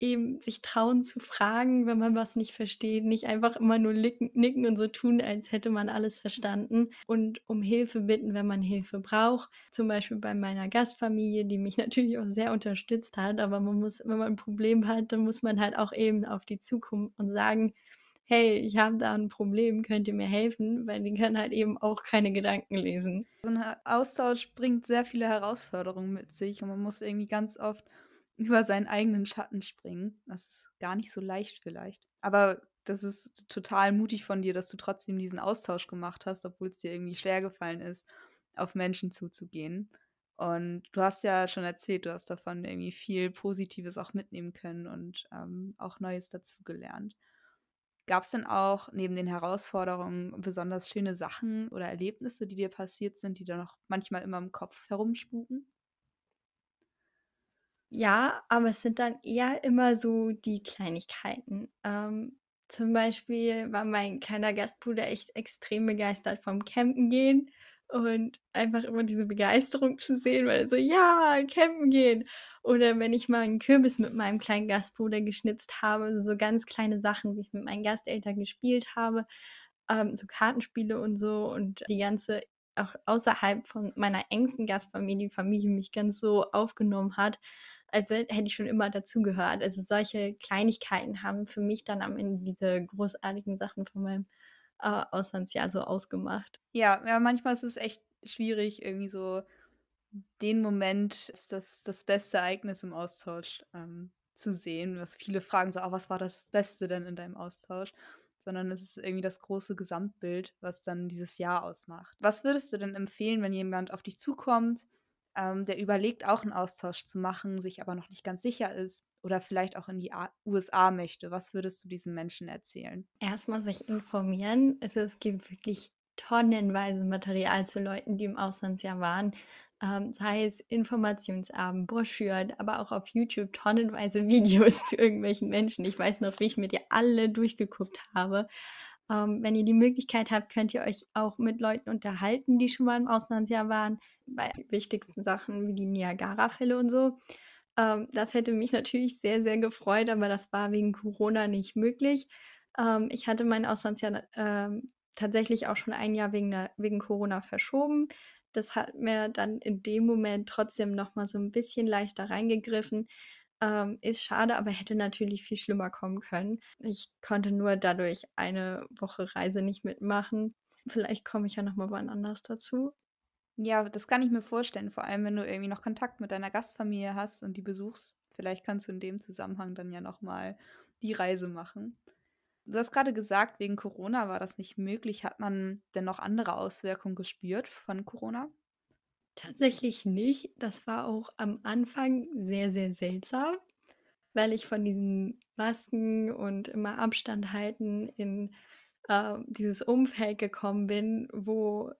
eben sich trauen zu fragen, wenn man was nicht versteht, nicht einfach immer nur nicken und so tun, als hätte man alles verstanden und um Hilfe bitten, wenn man Hilfe braucht. Zum Beispiel bei meiner Gastfamilie, die mich [laughs] natürlich auch sehr unterstützt hat, aber man muss, wenn man ein Problem hat, dann muss man halt auch eben auf die Zukunft und sagen, hey, ich habe da ein Problem, könnt ihr mir helfen? Weil die können halt eben auch keine Gedanken lesen. So ein Austausch bringt sehr viele Herausforderungen mit sich und man muss irgendwie ganz oft über seinen eigenen Schatten springen. Das ist gar nicht so leicht vielleicht. Aber das ist total mutig von dir, dass du trotzdem diesen Austausch gemacht hast, obwohl es dir irgendwie schwer gefallen ist, auf Menschen zuzugehen. Und du hast ja schon erzählt, du hast davon irgendwie viel Positives auch mitnehmen können und ähm, auch Neues dazugelernt. Gab es denn auch neben den Herausforderungen besonders schöne Sachen oder Erlebnisse, die dir passiert sind, die da noch manchmal immer im Kopf herumspuken? Ja, aber es sind dann eher immer so die Kleinigkeiten. Ähm, zum Beispiel war mein kleiner Gastbruder echt extrem begeistert vom Campen gehen und einfach immer diese Begeisterung zu sehen, weil er so, ja, campen gehen. Oder wenn ich mal einen Kürbis mit meinem kleinen Gastbruder geschnitzt habe, so ganz kleine Sachen, wie ich mit meinen Gasteltern gespielt habe, ähm, so Kartenspiele und so und die ganze auch außerhalb von meiner engsten Gastfamilie, die Familie mich ganz so aufgenommen hat, als hätte ich schon immer dazugehört. Also solche Kleinigkeiten haben für mich dann am Ende diese großartigen Sachen von meinem äh, Auslandsjahr so ausgemacht. Ja, ja, manchmal ist es echt schwierig, irgendwie so den Moment, das, das beste Ereignis im Austausch ähm, zu sehen. Was viele fragen so, oh, was war das Beste denn in deinem Austausch? Sondern es ist irgendwie das große Gesamtbild, was dann dieses Jahr ausmacht. Was würdest du denn empfehlen, wenn jemand auf dich zukommt ähm, der überlegt auch einen Austausch zu machen, sich aber noch nicht ganz sicher ist oder vielleicht auch in die A USA möchte. Was würdest du diesen Menschen erzählen? Erstmal sich informieren. Also es gibt wirklich tonnenweise Material zu Leuten, die im Auslandsjahr waren. Ähm, sei es Informationsabend, Broschüren, aber auch auf YouTube tonnenweise [laughs] Videos zu irgendwelchen Menschen. Ich weiß noch, wie ich mir die alle durchgeguckt habe. Ähm, wenn ihr die Möglichkeit habt, könnt ihr euch auch mit Leuten unterhalten, die schon mal im Auslandsjahr waren, bei wichtigsten Sachen wie die Niagara-Fälle und so. Ähm, das hätte mich natürlich sehr, sehr gefreut, aber das war wegen Corona nicht möglich. Ähm, ich hatte mein Auslandsjahr ähm, tatsächlich auch schon ein Jahr wegen, wegen Corona verschoben. Das hat mir dann in dem Moment trotzdem noch mal so ein bisschen leichter reingegriffen. Ähm, ist schade, aber hätte natürlich viel schlimmer kommen können. Ich konnte nur dadurch eine Woche Reise nicht mitmachen. Vielleicht komme ich ja noch mal wann anders dazu. Ja, das kann ich mir vorstellen, vor allem wenn du irgendwie noch Kontakt mit deiner Gastfamilie hast und die besuchst. Vielleicht kannst du in dem Zusammenhang dann ja noch mal die Reise machen. Du hast gerade gesagt, wegen Corona war das nicht möglich. Hat man denn noch andere Auswirkungen gespürt von Corona? Tatsächlich nicht. Das war auch am Anfang sehr, sehr seltsam, weil ich von diesen Masken und immer Abstand halten in äh, dieses Umfeld gekommen bin, wo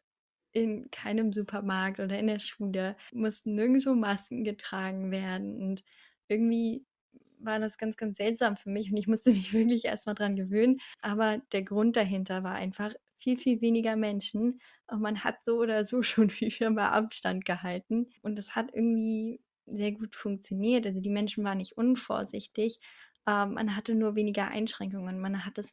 in keinem Supermarkt oder in der Schule mussten nirgendwo Masken getragen werden. Und irgendwie war das ganz, ganz seltsam für mich und ich musste [laughs] mich wirklich erstmal dran gewöhnen. Aber der Grund dahinter war einfach viel, viel weniger Menschen und man hat so oder so [laughs] schon viel, viel mehr Abstand gehalten. Und das hat irgendwie sehr gut funktioniert. Also die Menschen waren nicht unvorsichtig. Ähm, man hatte nur weniger Einschränkungen. Man hat es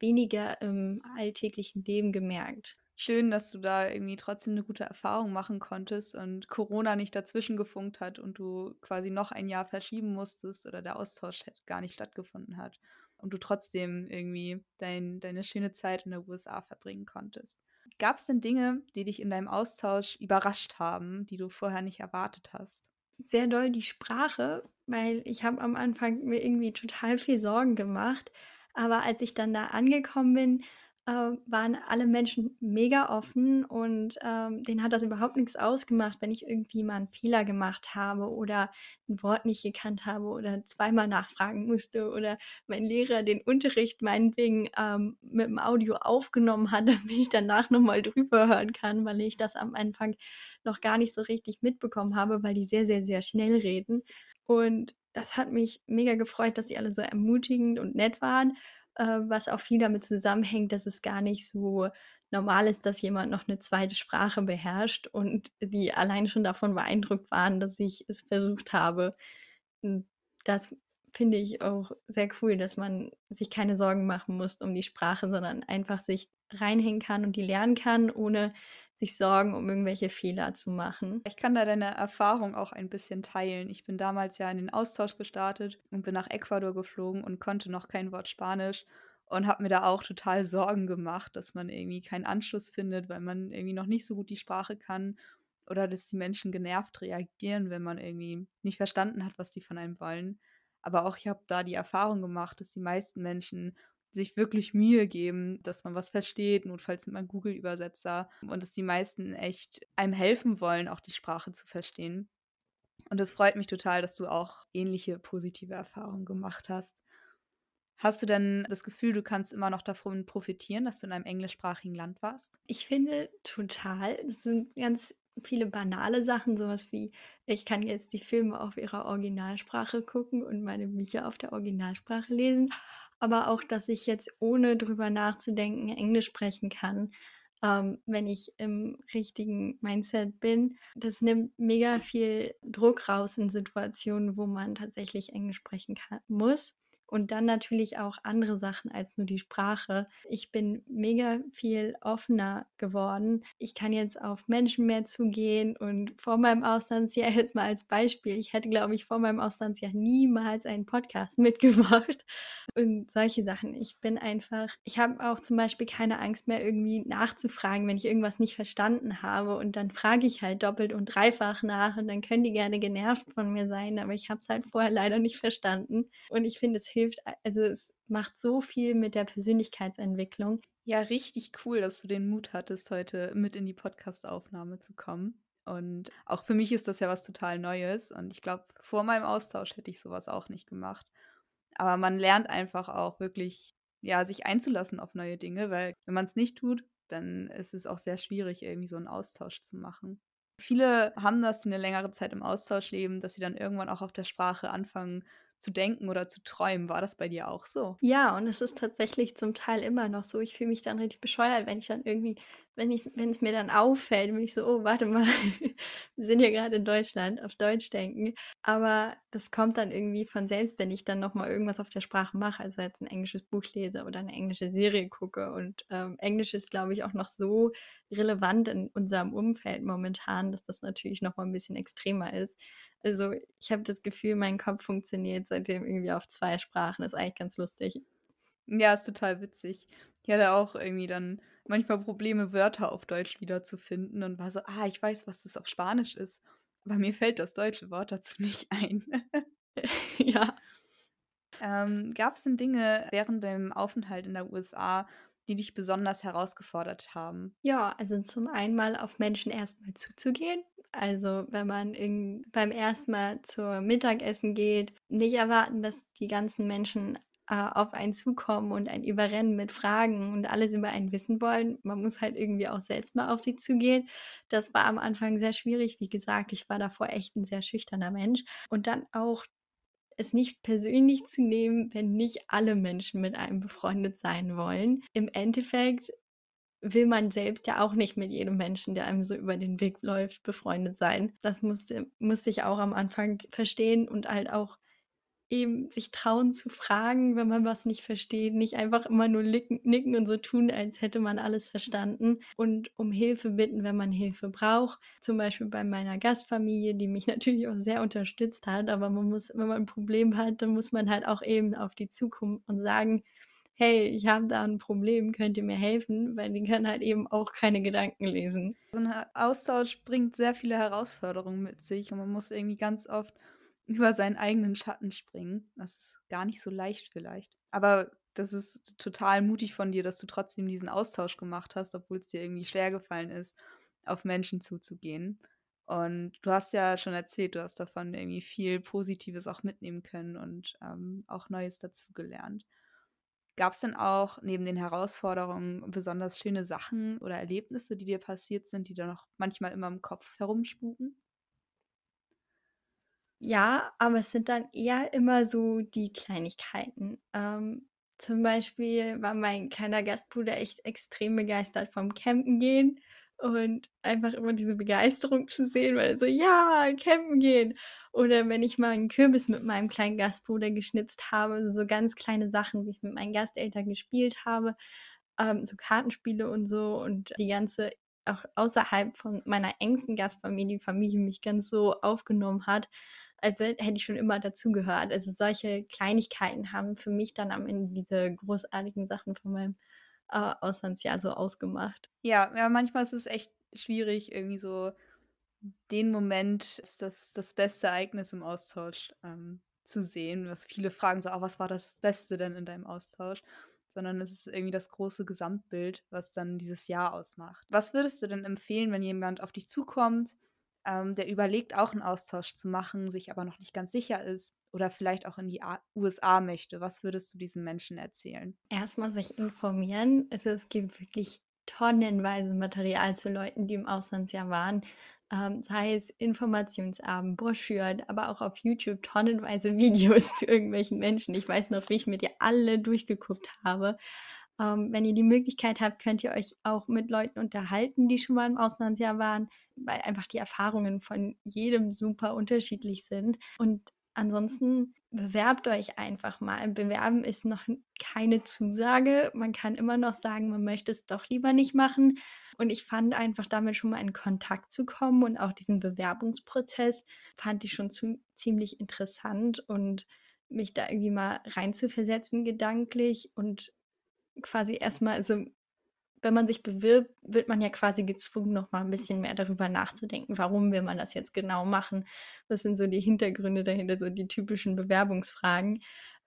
weniger im alltäglichen Leben gemerkt. Schön, dass du da irgendwie trotzdem eine gute Erfahrung machen konntest und Corona nicht dazwischen gefunkt hat und du quasi noch ein Jahr verschieben musstest oder der Austausch gar nicht stattgefunden hat und du trotzdem irgendwie dein, deine schöne Zeit in der USA verbringen konntest. Gab es denn Dinge, die dich in deinem Austausch überrascht haben, die du vorher nicht erwartet hast? Sehr doll die Sprache, weil ich habe am Anfang mir irgendwie total viel Sorgen gemacht. Aber als ich dann da angekommen bin, waren alle Menschen mega offen und ähm, denen hat das überhaupt nichts ausgemacht, wenn ich irgendwie mal einen Fehler gemacht habe oder ein Wort nicht gekannt habe oder zweimal nachfragen musste oder mein Lehrer den Unterricht meinetwegen ähm, mit dem Audio aufgenommen hat, [laughs] damit ich danach nochmal drüber hören kann, weil ich das am Anfang noch gar nicht so richtig mitbekommen habe, weil die sehr, sehr, sehr schnell reden. Und das hat mich mega gefreut, dass sie alle so ermutigend und nett waren äh, was auch viel damit zusammenhängt, dass es gar nicht so normal ist, dass jemand noch eine zweite Sprache beherrscht und die allein schon davon beeindruckt waren, dass ich es versucht habe. Das finde ich auch sehr cool, dass man sich keine Sorgen machen muss um die Sprache, sondern einfach sich reinhängen kann und die lernen kann, ohne sich Sorgen um irgendwelche Fehler zu machen. Ich kann da deine Erfahrung auch ein bisschen teilen. Ich bin damals ja in den Austausch gestartet und bin nach Ecuador geflogen und konnte noch kein Wort Spanisch und habe mir da auch total Sorgen gemacht, dass man irgendwie keinen Anschluss findet, weil man irgendwie noch nicht so gut die Sprache kann oder dass die Menschen genervt reagieren, wenn man irgendwie nicht verstanden hat, was die von einem wollen. Aber auch ich habe da die Erfahrung gemacht, dass die meisten Menschen sich wirklich Mühe geben, dass man was versteht, notfalls nimmt man Google-Übersetzer und dass die meisten echt einem helfen wollen, auch die Sprache zu verstehen. Und es freut mich total, dass du auch ähnliche positive Erfahrungen gemacht hast. Hast du denn das Gefühl, du kannst immer noch davon profitieren, dass du in einem englischsprachigen Land warst? Ich finde total. Es sind ganz viele banale Sachen, sowas wie, ich kann jetzt die Filme auf ihrer Originalsprache gucken und meine Bücher auf der Originalsprache lesen aber auch, dass ich jetzt ohne drüber nachzudenken Englisch sprechen kann, ähm, wenn ich im richtigen Mindset bin. Das nimmt mega viel Druck raus in Situationen, wo man tatsächlich Englisch sprechen kann, muss. Und dann natürlich auch andere Sachen als nur die Sprache. Ich bin mega viel offener geworden. Ich kann jetzt auf Menschen mehr zugehen und vor meinem Auslandsjahr [laughs] jetzt mal als Beispiel. Ich hätte, glaube ich, vor meinem Auslandsjahr niemals einen Podcast mitgemacht [laughs] und solche Sachen. Ich bin einfach, ich habe auch zum Beispiel keine Angst mehr irgendwie nachzufragen, wenn ich irgendwas nicht verstanden habe und dann frage ich halt doppelt und dreifach nach und dann können die gerne genervt von mir sein, aber ich habe es halt vorher leider nicht verstanden und ich finde es hilft, also es macht so viel mit der Persönlichkeitsentwicklung. Ja, richtig cool, dass du den Mut hattest, heute mit in die Podcast-Aufnahme zu kommen. Und auch für mich ist das ja was total Neues. Und ich glaube, vor meinem Austausch hätte ich sowas auch nicht gemacht. Aber man lernt einfach auch wirklich, ja, sich einzulassen auf neue Dinge, weil wenn man es nicht tut, dann ist es auch sehr schwierig, irgendwie so einen Austausch zu machen. Viele haben das, die eine längere Zeit im Austausch leben, dass sie dann irgendwann auch auf der Sprache anfangen zu denken oder zu träumen. War das bei dir auch so? Ja, und es ist tatsächlich zum Teil immer noch so. Ich fühle mich dann richtig bescheuert, wenn ich dann irgendwie wenn ich wenn es mir dann auffällt, bin ich so: „Oh, warte mal, [laughs] wir sind ja gerade in Deutschland, auf Deutsch denken.“ Aber das kommt dann irgendwie von selbst, wenn ich dann noch mal irgendwas auf der Sprache mache, also jetzt ein englisches Buch lese oder eine englische Serie gucke. Und, ähm, Englisch ist, glaube ich, auch noch so relevant in unserem Umfeld momentan, dass das natürlich noch mal 'n bisschen extremer ist. Also, ich habe das Gefühl, mein Kopf funktioniert seitdem irgendwie auf 2 Sprachen. Ist eigentlich ganz lustig. Ja, ist total witzig. Ich hatte auch irgendwie dann manchmal Probleme, Wörter auf Deutsch wiederzufinden und war so: „Ah, ich weiß, was das auf Spanisch ist.“ Aber mir fällt das deutsche Wort dazu [laughs] nicht ein. [laughs] Ja. Ähm, gab's denn Dinge während deinem Aufenthalt in der USA, die dich besonders herausgefordert haben? Ja, also zum einen mal auf Menschen erst mal zuzugehen. Also, wenn man irgend beim ersten Mal zur Mittagessen geht, nicht erwarten, dass die ganzen Menschen, äh, auf einen zukommen und einen überrennen mit Fragen und alles über einen wissen wollen. Man muss halt irgendwie auch selbst mal auf sie zugehen. Das war am Anfang sehr schwierig. Wie gesagt, ich war davor echt 'n sehr schüchterner Mensch. Und dann auch es nicht persönlich zu nehmen, wenn nicht alle Menschen mit einem befreundet sein wollen. Im Endeffekt will man selbst ja auch nicht mit jedem Menschen, der einem so über den Weg läuft, befreundet sein. Das musste musste ich auch am Anfang verstehen und halt auch eben sich trauen zu fragen, wenn man was nicht versteht, nicht einfach immer nur nicken und so tun, als hätte man alles verstanden und um Hilfe bitten, wenn man Hilfe braucht. Zum Beispiel bei meiner Gastfamilie, die mich [laughs] natürlich auch sehr unterstützt hat, aber man muss wenn man 'n Problem hat, dann muss man halt auch eben auf die zukommen und sagen: „Hey, ich habe da 'n Problem, könnt ihr mir helfen?“ Weil die können halt eben auch keine Gedanken lesen. So 'n Austausch bringt sehr viele Herausforderungen mit sich und man muss irgendwie ganz oft über seinen eigenen Schatten springen. Das ist gar nicht so leicht vielleicht. Aber das ist total mutig von dir, dass du trotzdem diesen Austausch gemacht hast, obwohl's dir irgendwie schwergefallen ist, auf Menschen zuzugehen. Und du hast ja schon erzählt, du hast davon irgendwie viel Positives auch mitnehmen können und, ähm, auch Neues dazugelernt. Gab's denn auch neben den Herausforderungen besonders schöne Sachen oder Erlebnisse, die dir passiert sind, die da noch manchmal immer im Kopf herumspuken? Ja, aber es sind dann eher immer so die Kleinigkeiten. Ähm, zum Beispiel war mein kleiner Gastbruder echt extrem begeistert vom Campen gehen und einfach immer diese Begeisterung zu sehen, weil er so: „Ja, campen gehen!“ Oder wenn ich mal 'n Kürbis mit meinem kleinen Gastbruder geschnitzt habe, so ganz kleine Sachen, wie ich mit meinen Gasteltern gespielt habe, ähm, so Kartenspiele und so und die ganze auch außerhalb von meiner engsten Gastfamilie Familie mich ganz so aufgenommen hat, als hätte ich schon immer dazugehört. Also, solche Kleinigkeiten haben für mich dann am Ende diese großartigen Sachen von meinem, äh, Auslandsjahr so ausgemacht. Ja, ja, manchmal ist es echt schwierig, irgendwie so den Moment ist das das beste Ereignis im Austausch, ähm, zu sehen, was viele fragen so: „Ah, was war das Beste denn in deinem Austausch?“ Sondern es ist irgendwie das große Gesamtbild, was dann dieses Jahr ausmacht. Was würdest du denn empfehlen, wenn jemand auf dich zukommt, ähm, der überlegt, auch 'n Austausch zu machen, sich aber noch nicht ganz sicher ist oder vielleicht auch in die A USA möchte? Was würdest du diesen Menschen erzählen? Erst mal sich informieren. Also, es gibt wirklich tonnenweise Material zu Leuten, die im Auslandsjahr waren. Ähm, sei es Informationsabend, Broschüren, aber auch auf YouTube tonnenweise [laughs] Videos zu irgendwelchen Menschen. Ich weiß noch, wie ich mir die alle durchgeguckt habe. Ähm, wenn ihr die Möglichkeit habt, könnt ihr euch auch mit Leuten unterhalten, die schon mal im Auslandsjahr waren, weil einfach die Erfahrungen von jedem super unterschiedlich sind. Und ansonsten bewerbt euch einfach mal. Bewerben ist noch keine Zusage. Man kann immer noch sagen, man möchte es doch lieber nicht machen. Und ich fand einfach damit schon mal in Kontakt zu kommen und auch diesen Bewerbungsprozess fand ich schon zu ziemlich interessant und mich da irgendwie mal reinzuversetzen gedanklich und quasi erst mal also, wenn man sich bewirbt, wird man ja quasi gezwungen, noch mal 'n bisschen mehr darüber nachzudenken, warum will man das jetzt genau machen? Was sind so die Hintergründe dahinter, so die typischen Bewerbungsfragen,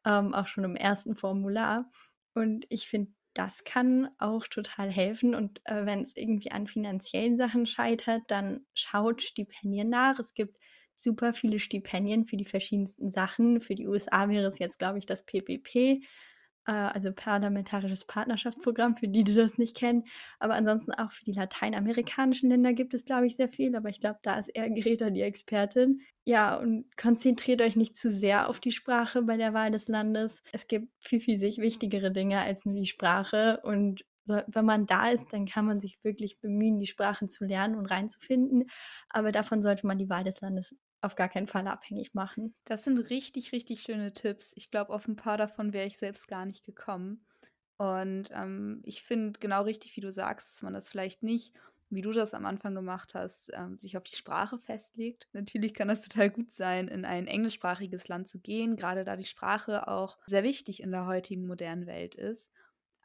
ähm, auch schon im ersten Formular. Und ich finde, das kann auch total helfen und, äh, wenn's irgendwie an finanziellen Sachen scheitert, dann schaut Stipendien nach. Es gibt super viele Stipendien für die verschiedensten Sachen. Für die USA wäre es jetzt, glaube ich, das PPP. Äh, also parlamentarisches Partnerschaftsprogramm, für die, die das nicht kennen. Aber ansonsten auch für die lateinamerikanischen Länder gibt es, glaube ich, sehr viel. Aber ich glaube, da ist eher [laughs] Greta die Expertin. Ja, und konzentriert euch nicht zu sehr auf die Sprache bei der Wahl des Landes. Es gibt viel, viel sich wichtigere Dinge als nur die Sprache. Und so, wenn man da ist, dann kann man sich wirklich bemühen, die Sprachen zu lernen und reinzufinden. Aber davon sollte man die Wahl des Landes auf gar keinen Fall abhängig machen. Das sind richtig, richtig schöne Tipps. Ich glaube, auf ein paar davon wäre ich selbst gar nicht gekommen. Und ähm, ich finde genau richtig, wie du sagst, dass man das vielleicht nicht, wie du das am Anfang gemacht hast, ähm, sich auf die Sprache festlegt. Natürlich kann das total gut sein, in ein englischsprachiges Land zu gehen, gerade da die Sprache auch sehr wichtig in der heutigen modernen Welt ist.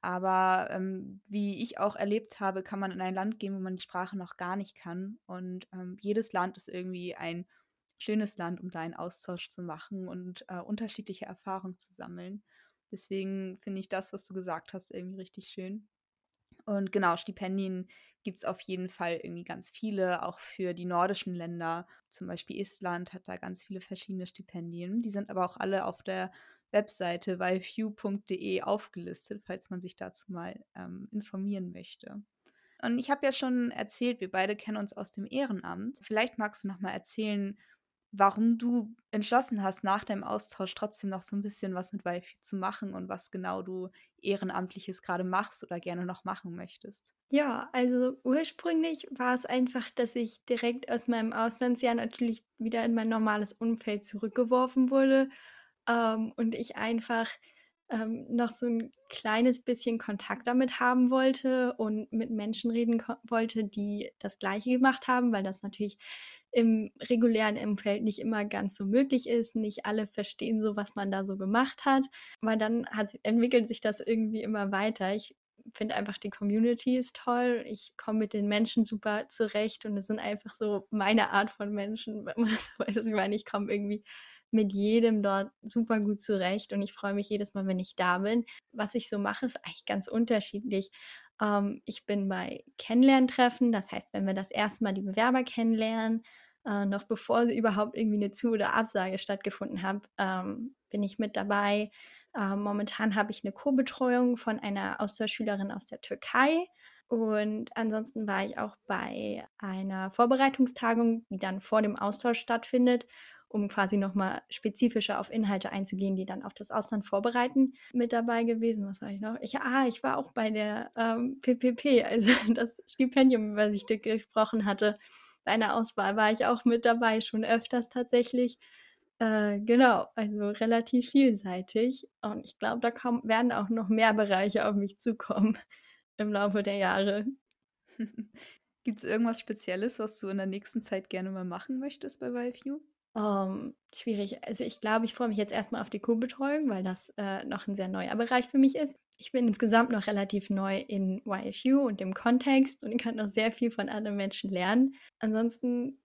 Aber ähm, wie ich auch erlebt habe, kann man in ein Land gehen, wo man die Sprache noch gar nicht kann. Und ähm, jedes Land ist irgendwie ein schönes Land, um da einen Austausch zu machen und äh, unterschiedliche Erfahrungen zu sammeln. Deswegen finde ich das, was du gesagt hast, irgendwie richtig schön. Und genau, Stipendien gibt es auf jeden Fall irgendwie ganz viele, auch für die nordischen Länder. Zum Beispiel Island hat da ganz viele verschiedene Stipendien. Die sind aber auch alle auf der Webseite yview.de aufgelistet, falls man sich dazu mal ähm, informieren möchte. Und ich habe ja schon erzählt, wir beide kennen uns aus dem Ehrenamt. Vielleicht magst du noch mal erzählen, warum du entschlossen hast, nach deinem Austausch trotzdem noch so ein bisschen was mit Wifi zu machen und was genau du Ehrenamtliches gerade machst oder gerne noch machen möchtest. Ja, also ursprünglich war es einfach, dass ich direkt aus meinem Auslandsjahr natürlich wieder in mein normales Umfeld zurückgeworfen wurde ähm, und ich einfach ähm, noch so ein kleines bisschen Kontakt damit haben wollte und mit Menschen reden wollte, die das Gleiche gemacht haben, weil das natürlich im regulären Umfeld nicht immer ganz so möglich ist. Nicht alle verstehen so, was man da so gemacht hat. Aber dann hat, entwickelt sich das irgendwie immer weiter. Ich finde einfach, die Community ist toll. Ich komme mit den Menschen super zurecht und es sind einfach so meine Art von Menschen. [laughs] Ich meine, ich komme irgendwie mit jedem dort super gut zurecht und ich freue mich jedes Mal, wenn ich da bin. Was ich so mache, ist eigentlich ganz unterschiedlich. Ähm, ich bin bei Kennenlerntreffen, das heißt, wenn wir das erste Mal die Bewerber kennenlernen, äh, noch bevor überhaupt irgendwie eine Zu- oder Absage stattgefunden hat, ähm, bin ich mit dabei. Äh, momentan habe ich eine Co-Betreuung von einer Austauschschülerin aus der Türkei. Und ansonsten war ich auch bei einer Vorbereitungstagung, die dann vor dem Austausch stattfindet, um quasi nochmal spezifischer auf Inhalte einzugehen, die dann auf das Ausland vorbereiten, mit dabei gewesen. Was war ich noch? Ich, ah, ich war auch bei der ähm, PPP, also [laughs] das Stipendium, über das ich gesprochen hatte bei einer Auswahl war ich auch mit dabei, schon öfters tatsächlich. Äh, genau, also relativ vielseitig. Und ich glaube, da kommen, werden auch noch mehr Bereiche auf mich zukommen [laughs] im Laufe der Jahre. [laughs] Gibt es irgendwas Spezielles, was du in der nächsten Zeit gerne mal machen möchtest bei ViveU? Um, ähm, schwierig. Also ich glaube, ich freue mich jetzt erstmal auf die Co-Betreuung, weil das äh, noch ein sehr neuer Bereich für mich ist. Ich bin insgesamt noch relativ neu in YFU und dem Kontext und kann noch sehr viel von anderen Menschen lernen. Ansonsten,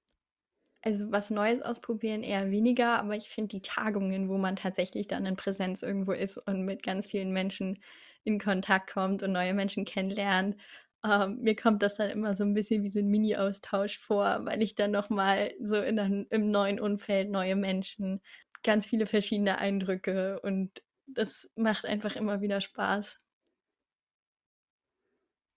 also was Neues ausprobieren eher weniger, aber ich finde die Tagungen, wo man tatsächlich dann in Präsenz irgendwo ist und mit ganz vielen Menschen in Kontakt kommt und neue Menschen kennenlernt ähm, mir kommt das dann immer so ein bisschen wie so ein Mini-Austausch vor, weil ich dann nochmal so in einem, im neuen Umfeld neue Menschen, ganz viele verschiedene Eindrücke und das macht einfach immer wieder Spaß.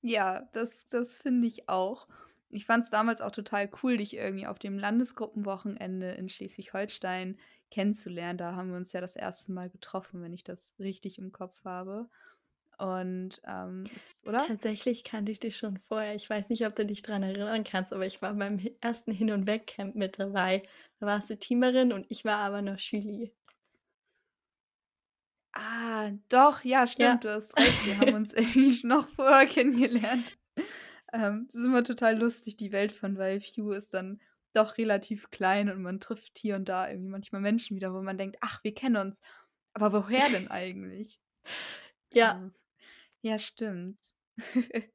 Ja, das, das finde ich auch. Ich fand es damals auch total cool, dich irgendwie auf dem Landesgruppenwochenende in Schleswig-Holstein kennenzulernen. Da haben wir uns ja das erste Mal getroffen, wenn ich das richtig im Kopf habe. Und, ähm, ist, oder? Tatsächlich kannte ich dich schon vorher. Ich weiß nicht, ob du dich daran erinnern kannst, aber ich war beim ersten Hin- und Weg-Camp mit dabei. Da warst du Teamerin und ich war aber noch Schüli. Ah, doch, ja, stimmt, ja. du hast recht. Wir haben [laughs] uns irgendwie noch vorher kennengelernt. Ähm, es ist immer total lustig. Die Welt von Value ist dann doch relativ klein und man trifft hier und da irgendwie manchmal Menschen wieder, wo man denkt, ach, wir kennen uns. Aber woher denn eigentlich? [laughs] Ja. Ähm, ja, stimmt. [laughs]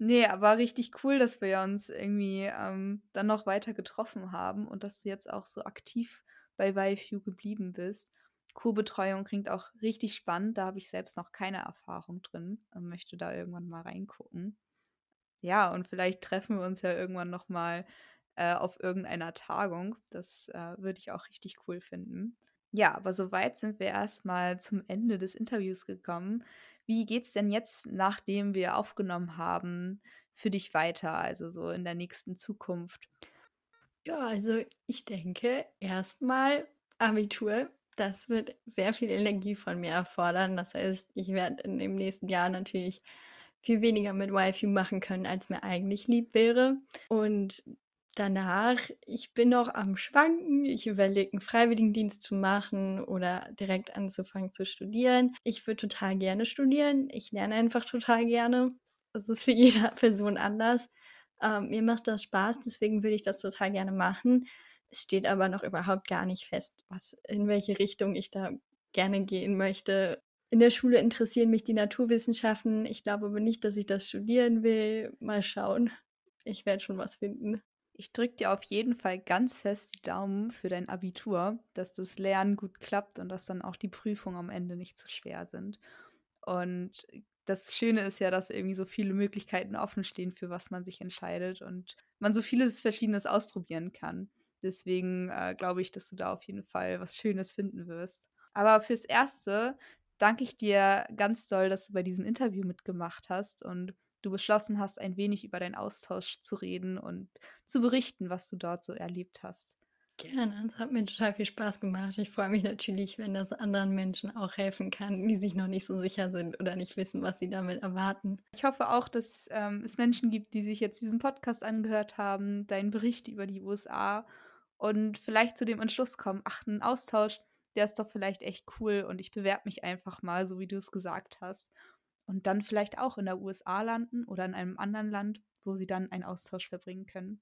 Nee, aber richtig cool, dass wir uns irgendwie ähm, dann noch weiter getroffen haben und dass du jetzt auch so aktiv bei ViveU geblieben bist. Co-Betreuung klingt auch richtig spannend. Da habe ich selbst noch keine Erfahrung drin und möchte da irgendwann mal reingucken. Ja, und vielleicht treffen wir uns ja irgendwann noch mal äh, auf irgendeiner Tagung. Das äh, würde ich auch richtig cool finden. Ja, aber soweit sind wir erstmal zum Ende des Interviews gekommen. Wie geht's denn jetzt, nachdem wir aufgenommen haben, für dich weiter, also so in der nächsten Zukunft? Ja, also ich denke erstmal Abitur. Das wird sehr viel Energie von mir erfordern. Das heißt, ich werde in dem nächsten Jahr natürlich viel weniger mit Wi-Fi machen können, als mir eigentlich lieb wäre. Und danach, ich bin noch am Schwanken. Ich überlege, einen Freiwilligendienst zu machen oder direkt anzufangen zu studieren. Ich würde total gerne studieren. Ich lerne einfach total gerne. Das ist für [laughs] jede Person anders. Ähm, mir macht das Spaß, deswegen würde ich das total gerne machen. Es steht aber noch überhaupt gar nicht fest, was in welche Richtung ich da gerne gehen möchte. In der Schule interessieren mich die Naturwissenschaften. Ich glaube aber nicht, dass ich das studieren will. Mal schauen. Ich werde schon was finden. Ich drücke dir auf jeden Fall ganz fest die Daumen für dein Abitur, dass das Lernen gut klappt und dass dann auch die Prüfungen am Ende nicht zu schwer sind. Und das Schöne ist ja, dass irgendwie so viele Möglichkeiten offen stehen, für was man sich entscheidet und man so vieles Verschiedenes ausprobieren kann. Deswegen äh, glaube ich, dass du da auf jeden Fall was Schönes finden wirst. Aber fürs Erste danke ich dir ganz doll, dass du bei diesem Interview mitgemacht hast und du beschlossen hast, ein wenig über deinen Austausch zu reden und zu berichten, was du dort so erlebt hast. Gerne, es hat mir total viel Spaß gemacht. Ich freue mich natürlich, wenn das anderen Menschen auch helfen kann, die sich noch nicht so sicher sind oder nicht wissen, was sie damit erwarten. Ich hoffe auch, dass ähm, es Menschen gibt, die sich jetzt diesen Podcast angehört haben, deinen Bericht über die USA und vielleicht zu dem Entschluss kommen, ach, ein Austausch, der ist doch vielleicht echt cool und ich bewerbe mich einfach mal, so wie du es gesagt hast und dann vielleicht auch in der USA landen oder in einem anderen Land, wo sie dann einen Austausch verbringen können.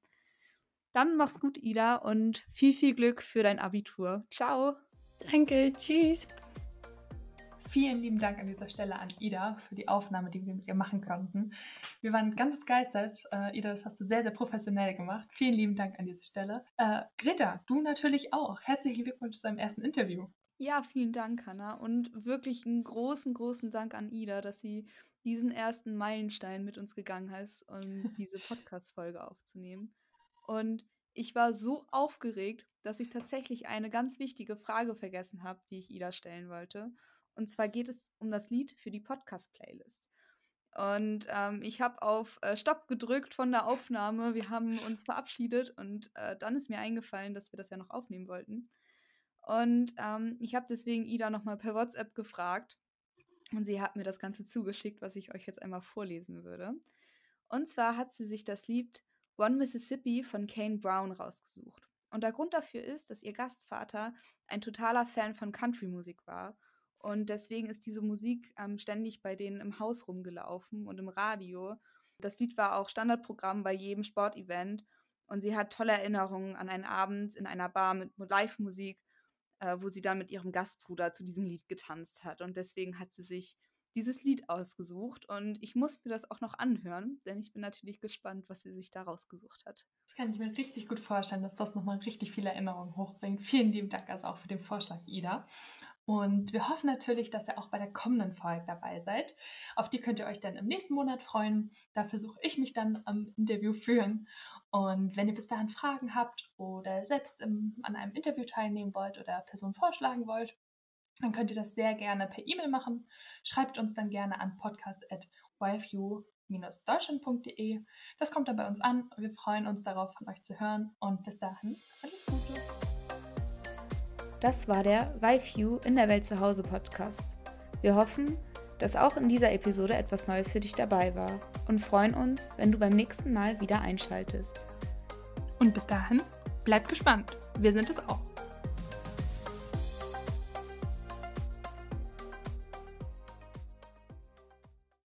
Dann mach's gut, Ida, und viel, viel Glück für dein Abitur. Ciao. Danke, tschüss. Vielen lieben Dank an dieser Stelle an Ida für die Aufnahme, die wir mit ihr machen konnten. Wir waren ganz begeistert. Äh, Ida, das hast du sehr, sehr professionell gemacht. Vielen lieben Dank an dieser Stelle. Äh, Greta, du natürlich auch. Herzlichen Glückwunsch zu deinem ersten Interview. Ja, vielen Dank, Hanna. Und wirklich einen großen, großen Dank an Ida, dass sie diesen ersten Meilenstein mit uns gegangen ist, um [laughs] diese Podcast-Folge aufzunehmen. Und ich war so aufgeregt, dass ich tatsächlich eine ganz wichtige Frage vergessen habe, die ich Ida stellen wollte. Und zwar geht es um das Lied für die Podcast-Playlist. Und ähm, ich habe auf äh, Stopp gedrückt von der Aufnahme. Wir haben uns verabschiedet und äh, dann ist mir eingefallen, dass wir das ja noch aufnehmen wollten. Und ähm, ich habe deswegen Ida nochmal per WhatsApp gefragt und sie hat mir das Ganze zugeschickt, was ich euch jetzt einmal vorlesen würde. Und zwar hat sie sich das Lied One Mississippi von Kane Brown rausgesucht. Und der Grund dafür ist, dass ihr Gastvater ein totaler Fan von Country-Musik war. Und deswegen ist diese Musik ähm, ständig bei denen im Haus rumgelaufen und im Radio. Das Lied war auch Standardprogramm bei jedem Sportevent. Und sie hat tolle Erinnerungen an einen Abend in einer Bar mit Live-Musik äh, wo sie dann mit ihrem Gastbruder zu diesem Lied getanzt hat. Und deswegen hat sie sich dieses Lied ausgesucht und ich muss mir das auch noch anhören, denn ich bin natürlich gespannt, was sie sich da rausgesucht hat. Das kann ich mir richtig gut vorstellen, dass das nochmal richtig viele Erinnerungen hochbringt. Vielen lieben Dank also auch für den Vorschlag, Ida. Und wir hoffen natürlich, dass ihr auch bei der kommenden Folge dabei seid. Auf die könnt ihr euch dann im nächsten Monat freuen. Da versuche ich mich dann am Interview führen. Und wenn ihr bis dahin Fragen habt oder selbst im, an einem Interview teilnehmen wollt oder Personen vorschlagen wollt, dann könnt ihr das sehr gerne per E-Mail machen. Schreibt uns dann gerne an podcast.yfu-deutschland.de. Das kommt dann bei uns an. Wir freuen uns darauf, von euch zu hören. Und bis dahin, alles Gute. Das war der YFU in der Welt zu Hause Podcast. Wir hoffen, dass auch in dieser Episode etwas Neues für dich dabei war und freuen uns, wenn du beim nächsten Mal wieder einschaltest. Und bis dahin, bleibt gespannt. Wir sind es auch.